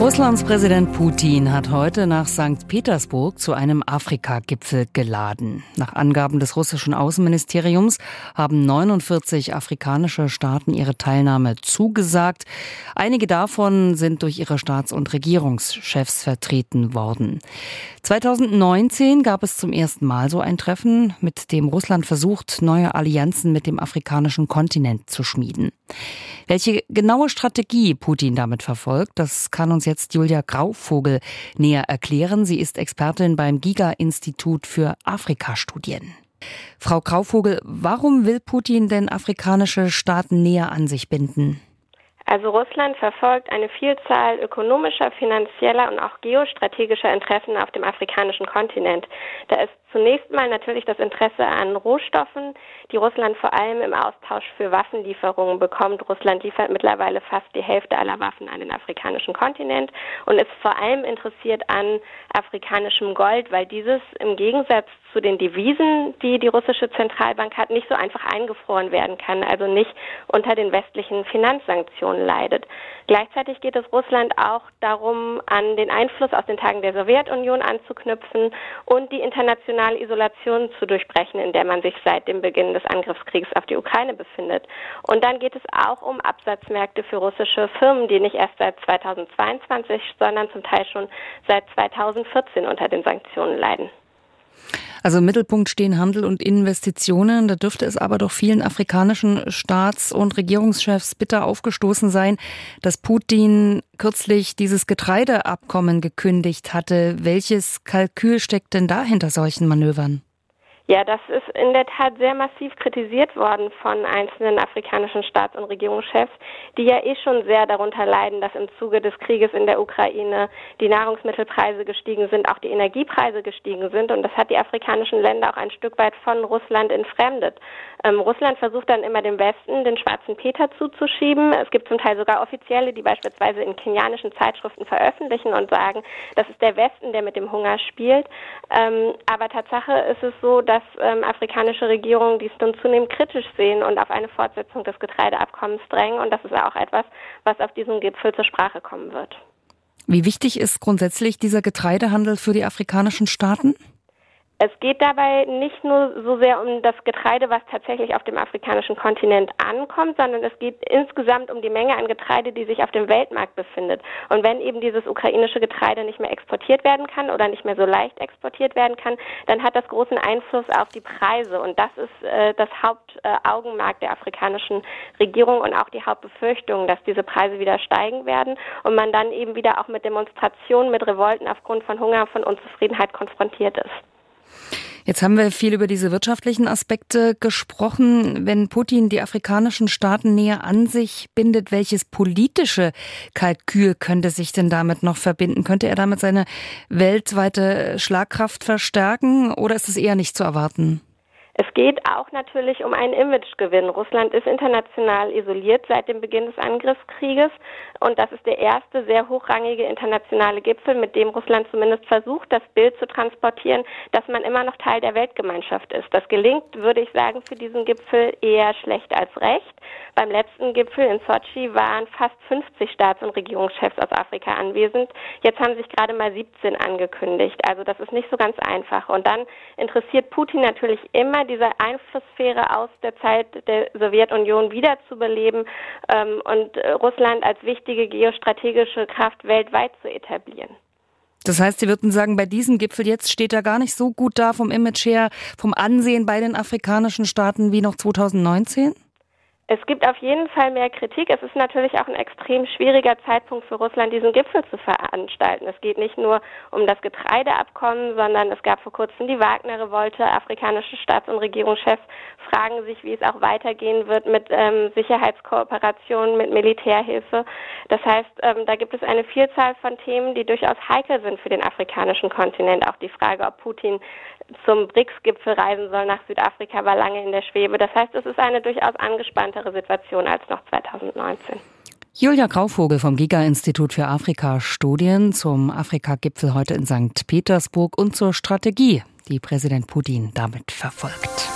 Russlands Präsident Putin hat heute nach St. Petersburg zu einem Afrika-Gipfel geladen. Nach Angaben des russischen Außenministeriums haben 49 afrikanische Staaten ihre Teilnahme zugesagt. Einige davon sind durch ihre Staats- und Regierungschefs vertreten worden. 2019 gab es zum ersten Mal so ein Treffen, mit dem Russland versucht, neue Allianzen mit dem afrikanischen Kontinent zu schmieden. Welche genaue Strategie Putin damit verfolgt, das kann uns jetzt Julia Grauvogel näher erklären. Sie ist Expertin beim Giga-Institut für Afrikastudien. Frau Grauvogel, warum will Putin denn afrikanische Staaten näher an sich binden? Also Russland verfolgt eine Vielzahl ökonomischer, finanzieller und auch geostrategischer Interessen auf dem afrikanischen Kontinent. Da ist zunächst mal natürlich das Interesse an Rohstoffen, die Russland vor allem im Austausch für Waffenlieferungen bekommt. Russland liefert mittlerweile fast die Hälfte aller Waffen an den afrikanischen Kontinent und ist vor allem interessiert an afrikanischem Gold, weil dieses im Gegensatz zu den Devisen, die die russische Zentralbank hat, nicht so einfach eingefroren werden kann, also nicht unter den westlichen Finanzsanktionen leidet. Gleichzeitig geht es Russland auch darum, an den Einfluss aus den Tagen der Sowjetunion anzuknüpfen und die internationale Isolation zu durchbrechen, in der man sich seit dem Beginn des Angriffskriegs auf die Ukraine befindet. Und dann geht es auch um Absatzmärkte für russische Firmen, die nicht erst seit 2022, sondern zum Teil schon seit 2014 unter den Sanktionen leiden. Also im Mittelpunkt stehen Handel und Investitionen. Da dürfte es aber doch vielen afrikanischen Staats- und Regierungschefs bitter aufgestoßen sein, dass Putin kürzlich dieses Getreideabkommen gekündigt hatte. Welches Kalkül steckt denn da hinter solchen Manövern? Ja, das ist in der Tat sehr massiv kritisiert worden von einzelnen afrikanischen Staats- und Regierungschefs, die ja eh schon sehr darunter leiden, dass im Zuge des Krieges in der Ukraine die Nahrungsmittelpreise gestiegen sind, auch die Energiepreise gestiegen sind. Und das hat die afrikanischen Länder auch ein Stück weit von Russland entfremdet. Ähm, Russland versucht dann immer dem Westen den schwarzen Peter zuzuschieben. Es gibt zum Teil sogar Offizielle, die beispielsweise in kenianischen Zeitschriften veröffentlichen und sagen, das ist der Westen, der mit dem Hunger spielt. Ähm, aber Tatsache ist es so, dass dass ähm, afrikanische Regierungen dies nun zunehmend kritisch sehen und auf eine Fortsetzung des Getreideabkommens drängen. Und das ist auch etwas, was auf diesem Gipfel zur Sprache kommen wird. Wie wichtig ist grundsätzlich dieser Getreidehandel für die afrikanischen Staaten? Es geht dabei nicht nur so sehr um das Getreide, was tatsächlich auf dem afrikanischen Kontinent ankommt, sondern es geht insgesamt um die Menge an Getreide, die sich auf dem Weltmarkt befindet. Und wenn eben dieses ukrainische Getreide nicht mehr exportiert werden kann oder nicht mehr so leicht exportiert werden kann, dann hat das großen Einfluss auf die Preise. Und das ist äh, das Hauptaugenmerk äh, der afrikanischen Regierung und auch die Hauptbefürchtung, dass diese Preise wieder steigen werden und man dann eben wieder auch mit Demonstrationen, mit Revolten aufgrund von Hunger, von Unzufriedenheit konfrontiert ist. Jetzt haben wir viel über diese wirtschaftlichen Aspekte gesprochen. Wenn Putin die afrikanischen Staaten näher an sich bindet, welches politische Kalkül könnte sich denn damit noch verbinden? Könnte er damit seine weltweite Schlagkraft verstärken oder ist es eher nicht zu erwarten? Es geht auch natürlich um einen Imagegewinn. Russland ist international isoliert seit dem Beginn des Angriffskrieges und das ist der erste sehr hochrangige internationale Gipfel, mit dem Russland zumindest versucht, das Bild zu transportieren, dass man immer noch Teil der Weltgemeinschaft ist. Das gelingt, würde ich sagen, für diesen Gipfel eher schlecht als recht. Beim letzten Gipfel in Sochi waren fast 50 Staats- und Regierungschefs aus Afrika anwesend. Jetzt haben sich gerade mal 17 angekündigt. Also das ist nicht so ganz einfach. Und dann interessiert Putin natürlich immer diese Einflusssphäre aus der Zeit der Sowjetunion wiederzubeleben ähm, und äh, Russland als wichtige geostrategische Kraft weltweit zu etablieren. Das heißt, Sie würden sagen, bei diesem Gipfel jetzt steht er gar nicht so gut da vom Image her, vom Ansehen bei den afrikanischen Staaten wie noch 2019? Es gibt auf jeden Fall mehr Kritik. Es ist natürlich auch ein extrem schwieriger Zeitpunkt für Russland, diesen Gipfel zu veranstalten. Es geht nicht nur um das Getreideabkommen, sondern es gab vor kurzem die Wagner-Revolte. Afrikanische Staats- und Regierungschefs fragen sich, wie es auch weitergehen wird mit ähm, Sicherheitskooperation, mit Militärhilfe. Das heißt, ähm, da gibt es eine Vielzahl von Themen, die durchaus heikel sind für den afrikanischen Kontinent. Auch die Frage, ob Putin zum BRICS-Gipfel reisen soll nach Südafrika, war lange in der Schwebe. Das heißt, es ist eine durchaus angespanntere Situation als noch 2019. Julia Grauvogel vom Giga-Institut für Afrika-Studien zum Afrika-Gipfel heute in St. Petersburg und zur Strategie, die Präsident Putin damit verfolgt.